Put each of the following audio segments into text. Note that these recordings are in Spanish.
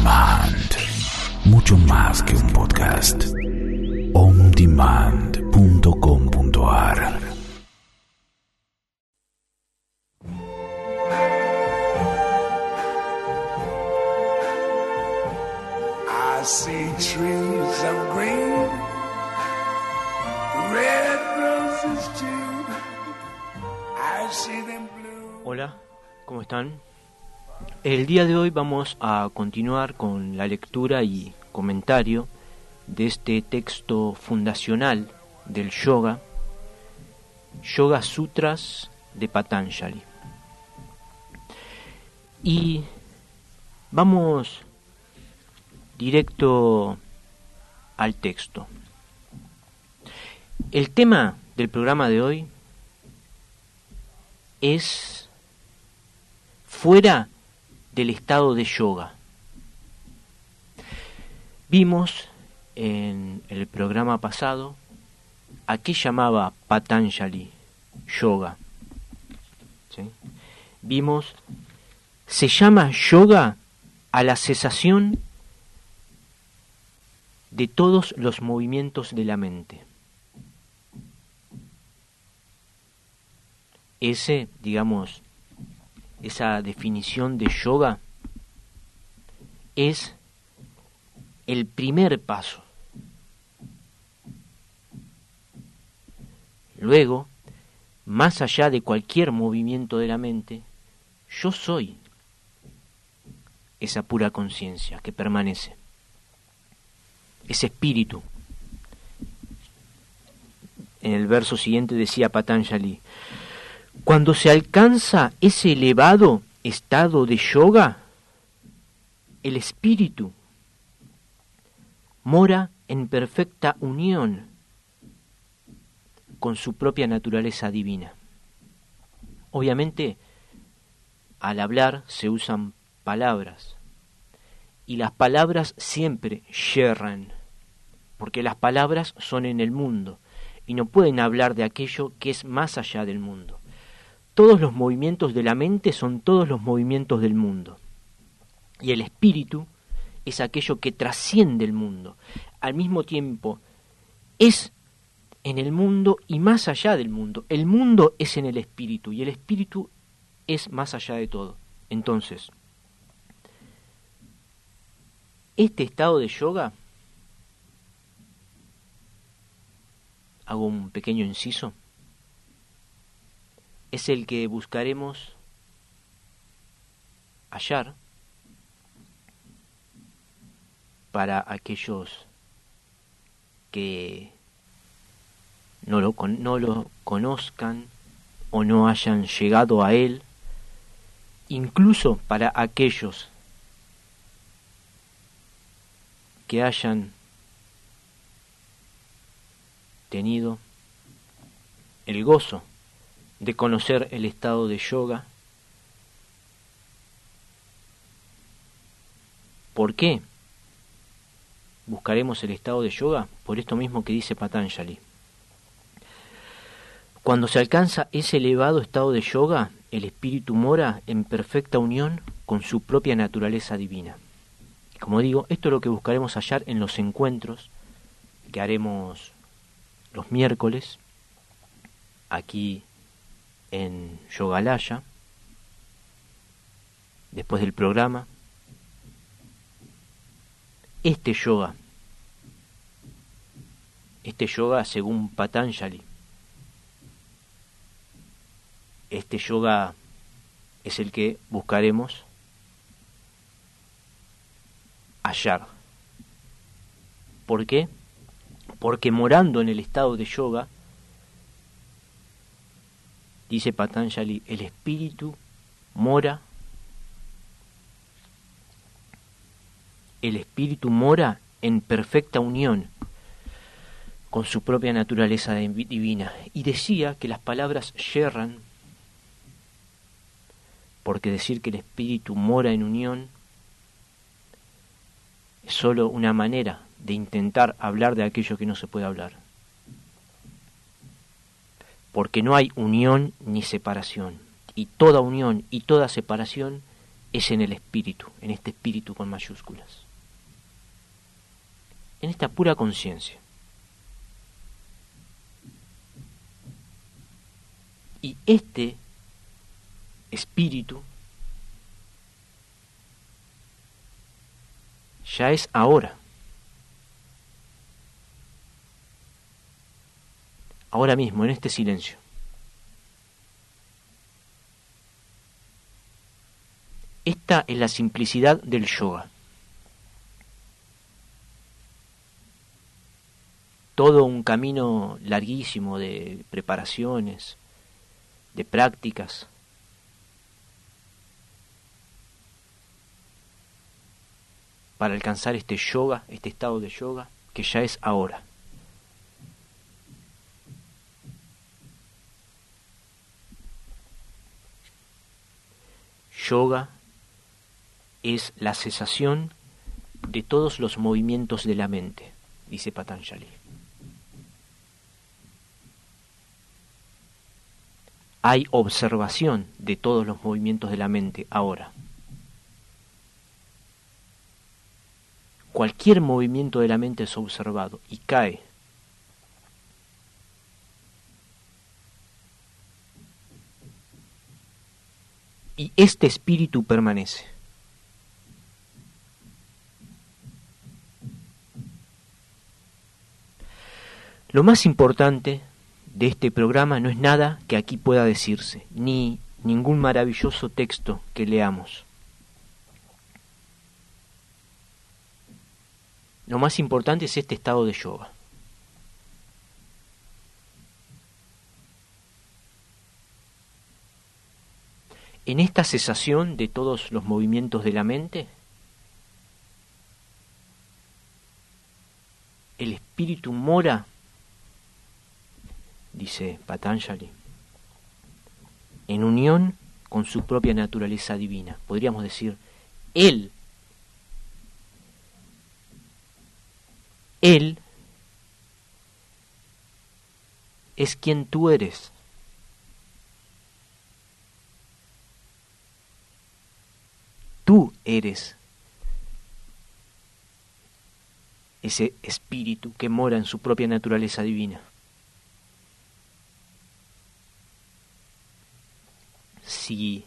Demand. Mucho más que un podcast. ondemand.com.ar I see trees of green, red roses too. I see them blue. Hola, ¿cómo están? El día de hoy vamos a continuar con la lectura y comentario de este texto fundacional del yoga, Yoga Sutras de Patanjali. Y vamos directo al texto. El tema del programa de hoy es fuera del estado de yoga. Vimos en el programa pasado a qué llamaba Patanjali yoga. Vimos, se llama yoga a la cesación de todos los movimientos de la mente. Ese, digamos, esa definición de yoga es el primer paso. Luego, más allá de cualquier movimiento de la mente, yo soy esa pura conciencia que permanece, ese espíritu. En el verso siguiente decía Patanjali, cuando se alcanza ese elevado estado de yoga, el espíritu mora en perfecta unión con su propia naturaleza divina. Obviamente, al hablar se usan palabras y las palabras siempre yerran, porque las palabras son en el mundo y no pueden hablar de aquello que es más allá del mundo todos los movimientos de la mente son todos los movimientos del mundo. Y el espíritu es aquello que trasciende el mundo. Al mismo tiempo, es en el mundo y más allá del mundo. El mundo es en el espíritu y el espíritu es más allá de todo. Entonces, este estado de yoga, hago un pequeño inciso, es el que buscaremos hallar para aquellos que no lo, no lo conozcan o no hayan llegado a él, incluso para aquellos que hayan tenido el gozo de conocer el estado de yoga. ¿Por qué? Buscaremos el estado de yoga por esto mismo que dice Patanjali. Cuando se alcanza ese elevado estado de yoga, el espíritu mora en perfecta unión con su propia naturaleza divina. Como digo, esto es lo que buscaremos hallar en los encuentros que haremos los miércoles aquí en Yogalaya, después del programa, este yoga, este yoga según Patanjali, este yoga es el que buscaremos hallar. ¿Por qué? Porque morando en el estado de yoga, dice Patanjali, el espíritu mora, el espíritu mora en perfecta unión con su propia naturaleza divina. Y decía que las palabras yerran, porque decir que el espíritu mora en unión es sólo una manera de intentar hablar de aquello que no se puede hablar porque no hay unión ni separación. Y toda unión y toda separación es en el espíritu, en este espíritu con mayúsculas, en esta pura conciencia. Y este espíritu ya es ahora. Ahora mismo, en este silencio. Esta es la simplicidad del yoga. Todo un camino larguísimo de preparaciones, de prácticas, para alcanzar este yoga, este estado de yoga, que ya es ahora. Yoga es la cesación de todos los movimientos de la mente, dice Patanjali. Hay observación de todos los movimientos de la mente ahora. Cualquier movimiento de la mente es observado y cae. Y este espíritu permanece. Lo más importante de este programa no es nada que aquí pueda decirse, ni ningún maravilloso texto que leamos. Lo más importante es este estado de yoga. En esta cesación de todos los movimientos de la mente, el espíritu mora dice Patanjali, en unión con su propia naturaleza divina. Podríamos decir, Él, Él es quien tú eres. Tú eres ese espíritu que mora en su propia naturaleza divina. si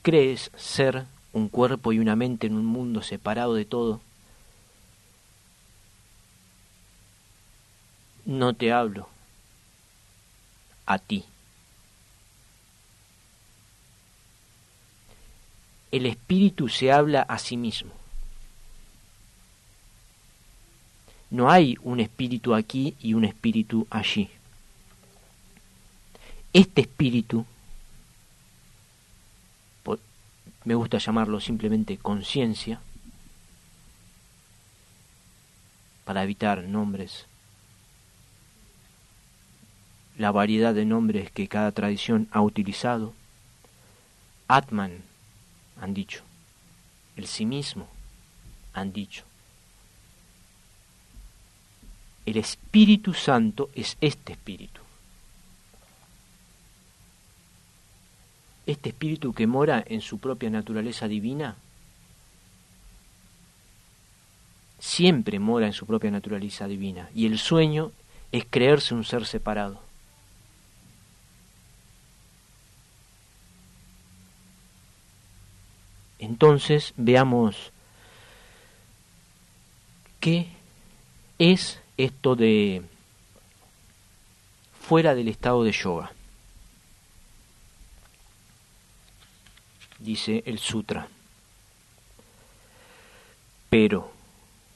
crees ser un cuerpo y una mente en un mundo separado de todo, no te hablo a ti. El espíritu se habla a sí mismo. No hay un espíritu aquí y un espíritu allí. Este espíritu me gusta llamarlo simplemente conciencia, para evitar nombres, la variedad de nombres que cada tradición ha utilizado. Atman, han dicho, el sí mismo, han dicho. El Espíritu Santo es este Espíritu. este espíritu que mora en su propia naturaleza divina, siempre mora en su propia naturaleza divina. Y el sueño es creerse un ser separado. Entonces veamos qué es esto de fuera del estado de yoga. dice el sutra. Pero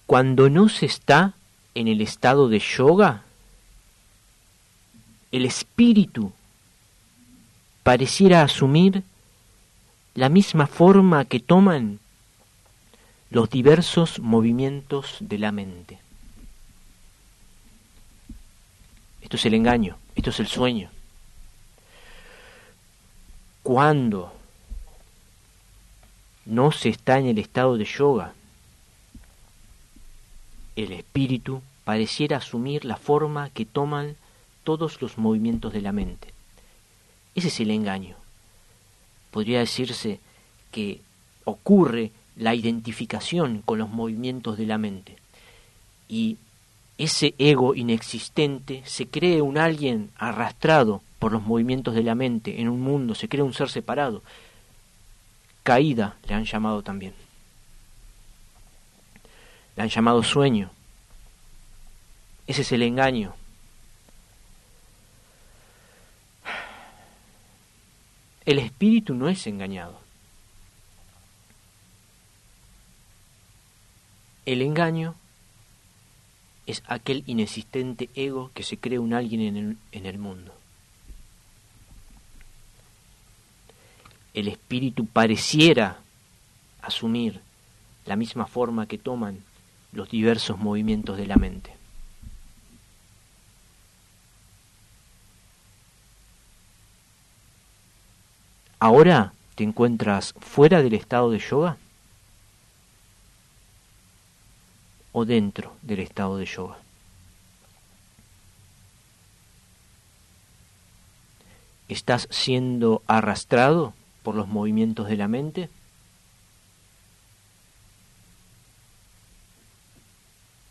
cuando no se está en el estado de yoga, el espíritu pareciera asumir la misma forma que toman los diversos movimientos de la mente. Esto es el engaño, esto es el sueño. Cuando no se está en el estado de yoga. El espíritu pareciera asumir la forma que toman todos los movimientos de la mente. Ese es el engaño. Podría decirse que ocurre la identificación con los movimientos de la mente. Y ese ego inexistente se cree un alguien arrastrado por los movimientos de la mente en un mundo, se cree un ser separado. Caída le han llamado también. Le han llamado sueño. Ese es el engaño. El espíritu no es engañado. El engaño es aquel inexistente ego que se cree un alguien en el, en el mundo. El espíritu pareciera asumir la misma forma que toman los diversos movimientos de la mente. ¿Ahora te encuentras fuera del estado de yoga? ¿O dentro del estado de yoga? ¿Estás siendo arrastrado por los movimientos de la mente?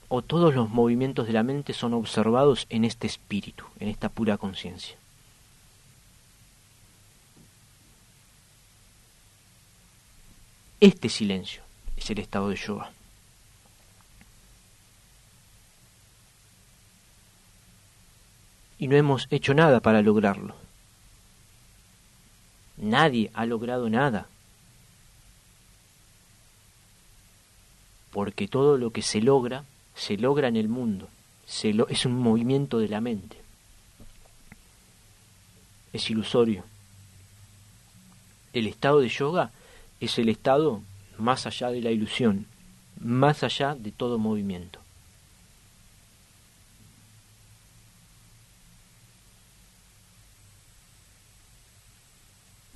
¿O todos los movimientos de la mente son observados en este espíritu, en esta pura conciencia? Este silencio es el estado de yoga. Y no hemos hecho nada para lograrlo. Nadie ha logrado nada. Porque todo lo que se logra, se logra en el mundo. Se es un movimiento de la mente. Es ilusorio. El estado de yoga es el estado más allá de la ilusión, más allá de todo movimiento.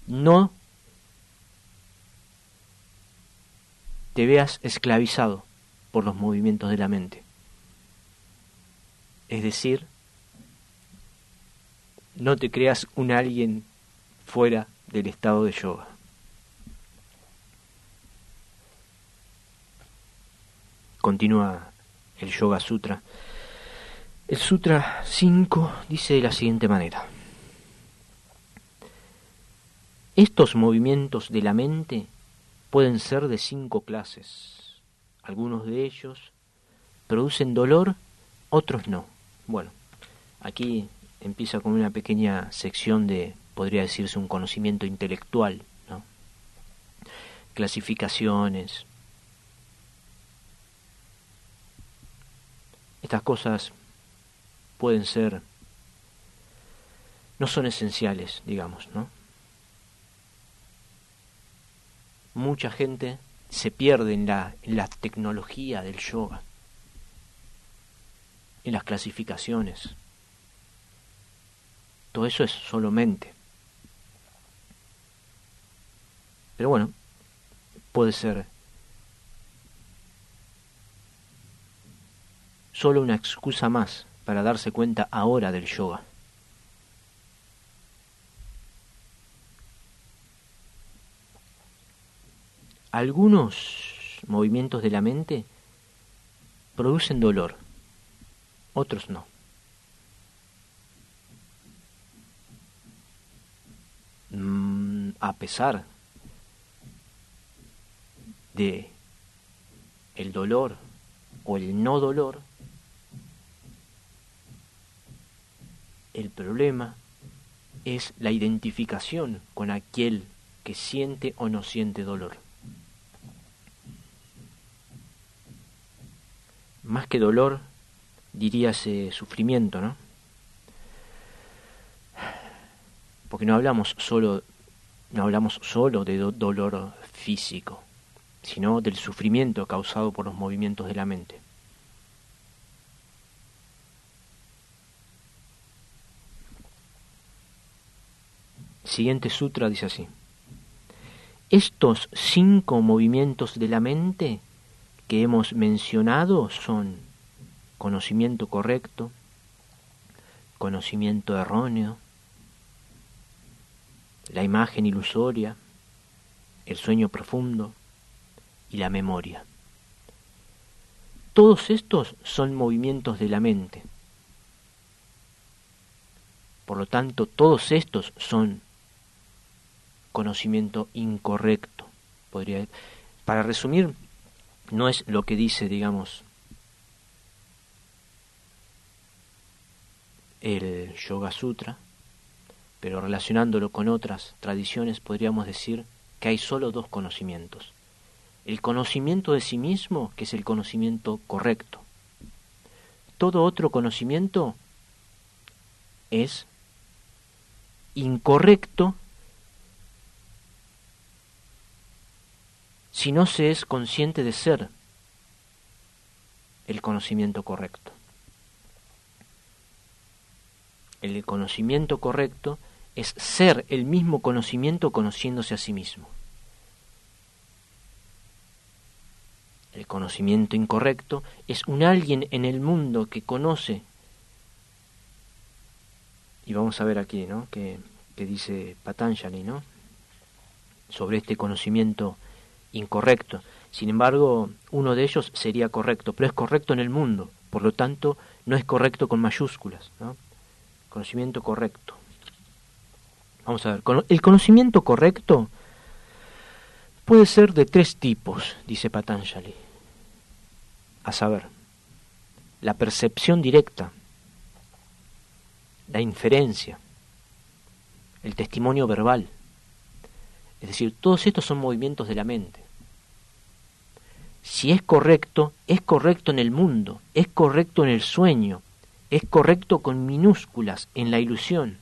No te veas esclavizado por los movimientos de la mente. Es decir, no te creas un alguien fuera del estado de yoga. Continúa el Yoga Sutra. El Sutra 5 dice de la siguiente manera. Estos movimientos de la mente pueden ser de cinco clases. Algunos de ellos producen dolor, otros no. Bueno, aquí empieza con una pequeña sección de, podría decirse, un conocimiento intelectual, ¿no? Clasificaciones, Estas cosas pueden ser, no son esenciales, digamos, ¿no? Mucha gente se pierde en la, en la tecnología del yoga, en las clasificaciones. Todo eso es solo mente. Pero bueno, puede ser solo una excusa más para darse cuenta ahora del yoga. Algunos movimientos de la mente producen dolor, otros no. Mm, a pesar de el dolor o el no dolor, El problema es la identificación con aquel que siente o no siente dolor. Más que dolor, diríase sufrimiento, ¿no? Porque no hablamos solo, no hablamos solo de dolor físico, sino del sufrimiento causado por los movimientos de la mente. Siguiente sutra dice así. Estos cinco movimientos de la mente que hemos mencionado son conocimiento correcto, conocimiento erróneo, la imagen ilusoria, el sueño profundo y la memoria. Todos estos son movimientos de la mente. Por lo tanto, todos estos son conocimiento incorrecto. Podría, para resumir, no es lo que dice, digamos, el Yoga Sutra, pero relacionándolo con otras tradiciones podríamos decir que hay solo dos conocimientos. El conocimiento de sí mismo, que es el conocimiento correcto. Todo otro conocimiento es incorrecto si no se es consciente de ser el conocimiento correcto. El conocimiento correcto es ser el mismo conocimiento conociéndose a sí mismo. El conocimiento incorrecto es un alguien en el mundo que conoce, y vamos a ver aquí, ¿no? Que, que dice Patanjali, ¿no? Sobre este conocimiento incorrecto. Sin embargo, uno de ellos sería correcto, pero es correcto en el mundo, por lo tanto, no es correcto con mayúsculas. ¿no? Conocimiento correcto. Vamos a ver, el conocimiento correcto puede ser de tres tipos, dice Patanjali. A saber, la percepción directa, la inferencia, el testimonio verbal. Es decir, todos estos son movimientos de la mente. Si es correcto, es correcto en el mundo, es correcto en el sueño, es correcto con minúsculas en la ilusión,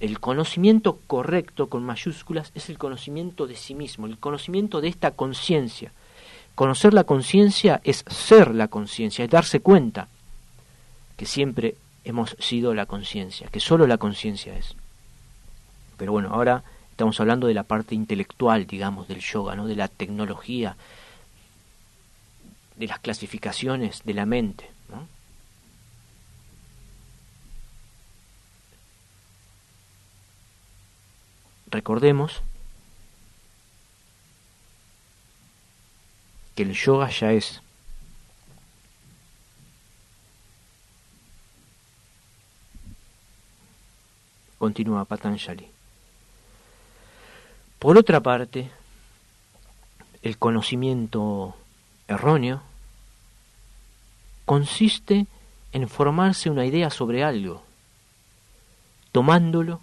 el conocimiento correcto con mayúsculas es el conocimiento de sí mismo, el conocimiento de esta conciencia. Conocer la conciencia es ser la conciencia, es darse cuenta que siempre hemos sido la conciencia, que solo la conciencia es. Pero bueno, ahora estamos hablando de la parte intelectual, digamos, del yoga, ¿no? de la tecnología, de las clasificaciones de la mente. recordemos que el yoga ya es continúa Patanjali. Por otra parte, el conocimiento erróneo consiste en formarse una idea sobre algo, tomándolo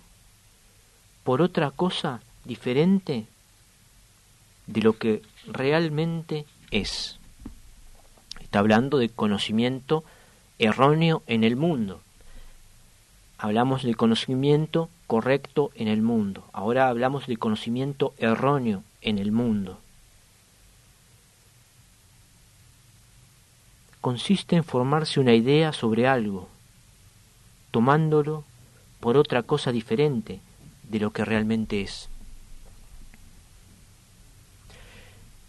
por otra cosa diferente de lo que realmente es. Está hablando de conocimiento erróneo en el mundo. Hablamos del conocimiento correcto en el mundo. Ahora hablamos del conocimiento erróneo en el mundo. Consiste en formarse una idea sobre algo, tomándolo por otra cosa diferente de lo que realmente es.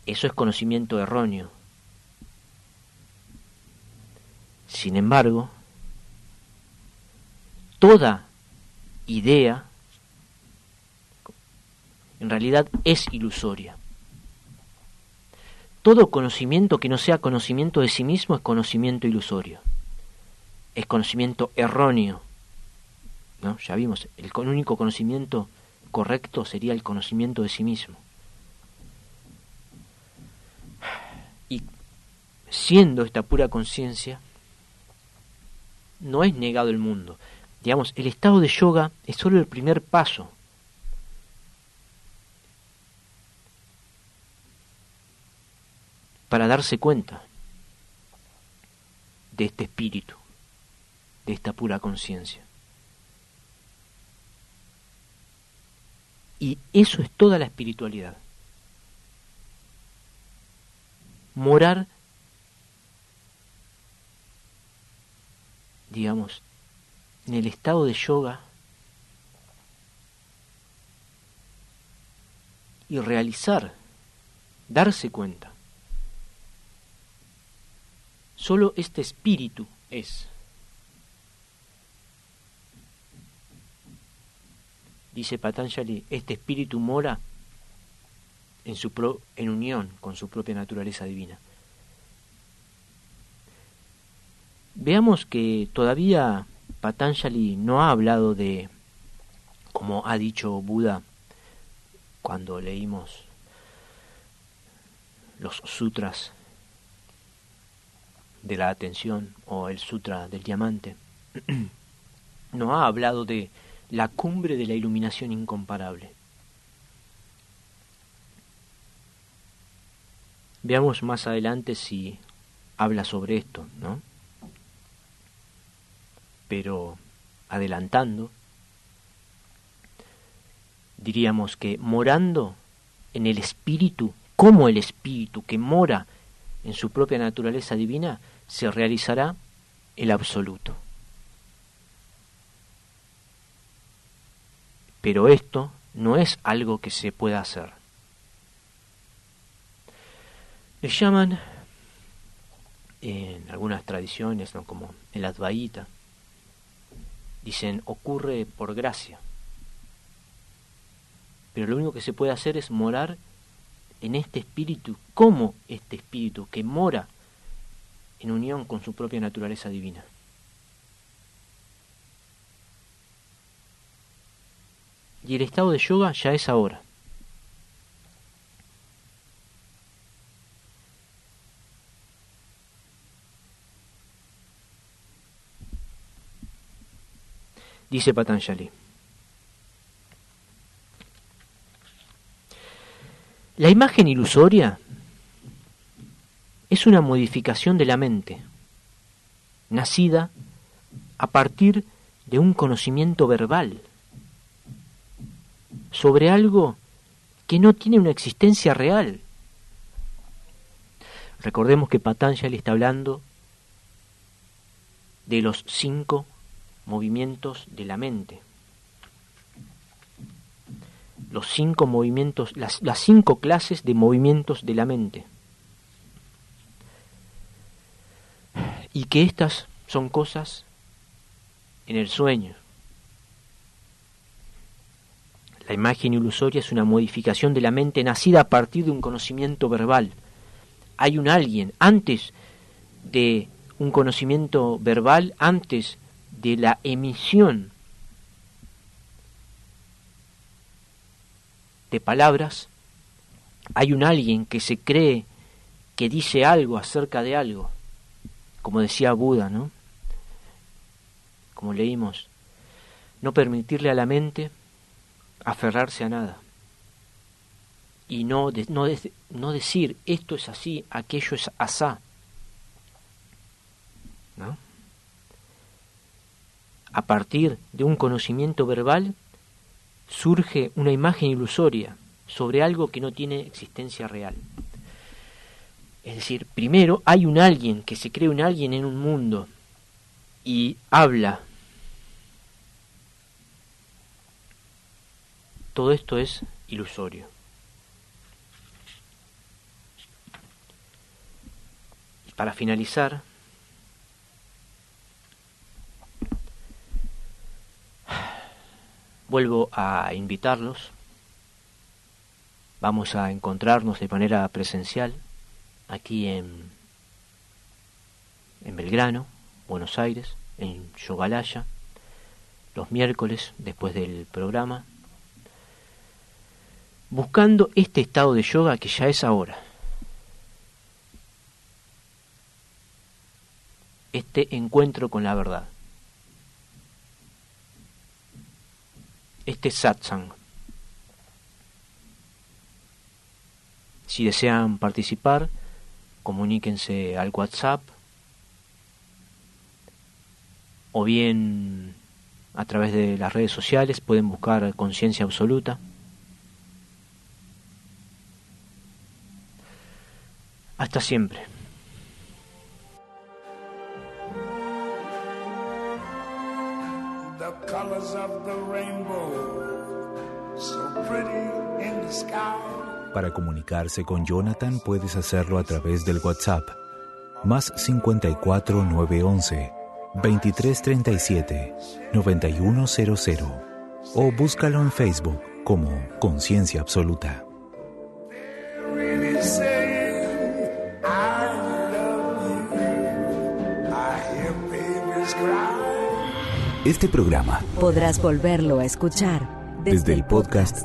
Eso es conocimiento erróneo. Sin embargo, toda idea en realidad es ilusoria. Todo conocimiento que no sea conocimiento de sí mismo es conocimiento ilusorio. Es conocimiento erróneo. Ya vimos, el único conocimiento correcto sería el conocimiento de sí mismo. Y siendo esta pura conciencia, no es negado el mundo. Digamos, el estado de yoga es solo el primer paso. para darse cuenta de este espíritu, de esta pura conciencia. Y eso es toda la espiritualidad. Morar, digamos, en el estado de yoga y realizar, darse cuenta. Solo este espíritu es. dice Patanjali, este espíritu mora en, su pro- en unión con su propia naturaleza divina. Veamos que todavía Patanjali no ha hablado de, como ha dicho Buda cuando leímos los sutras de la atención o el sutra del diamante, no ha hablado de la cumbre de la iluminación incomparable. Veamos más adelante si habla sobre esto, ¿no? Pero adelantando, diríamos que morando en el espíritu, como el espíritu que mora en su propia naturaleza divina, se realizará el absoluto. Pero esto no es algo que se pueda hacer. Le llaman en algunas tradiciones, ¿no? como el Advaita, dicen ocurre por gracia. Pero lo único que se puede hacer es morar en este espíritu, como este espíritu que mora en unión con su propia naturaleza divina. Y el estado de yoga ya es ahora. Dice Patanjali. La imagen ilusoria es una modificación de la mente, nacida a partir de un conocimiento verbal sobre algo que no tiene una existencia real. Recordemos que Patanjali está hablando de los cinco movimientos de la mente. Los cinco movimientos, las, las cinco clases de movimientos de la mente. Y que estas son cosas en el sueño. La imagen ilusoria es una modificación de la mente nacida a partir de un conocimiento verbal. Hay un alguien antes de un conocimiento verbal, antes de la emisión de palabras, hay un alguien que se cree que dice algo acerca de algo, como decía Buda, ¿no? Como leímos, no permitirle a la mente aferrarse a nada y no, no, no decir esto es así, aquello es asá, ¿no? A partir de un conocimiento verbal surge una imagen ilusoria sobre algo que no tiene existencia real. Es decir, primero hay un alguien que se cree un alguien en un mundo y habla. Todo esto es ilusorio. Para finalizar, vuelvo a invitarlos. Vamos a encontrarnos de manera presencial aquí en, en Belgrano, Buenos Aires, en Yogalaya, los miércoles después del programa, buscando este estado de yoga que ya es ahora. Este encuentro con la verdad. Este satsang. Si desean participar, comuníquense al WhatsApp o bien a través de las redes sociales pueden buscar conciencia absoluta. Hasta siempre. Para comunicarse con Jonathan puedes hacerlo a través del WhatsApp más 54 911 2337 9100 o búscalo en Facebook como Conciencia Absoluta. Este programa Podrás volverlo a escuchar desde el podcast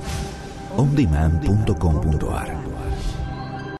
ondemand.com.ar.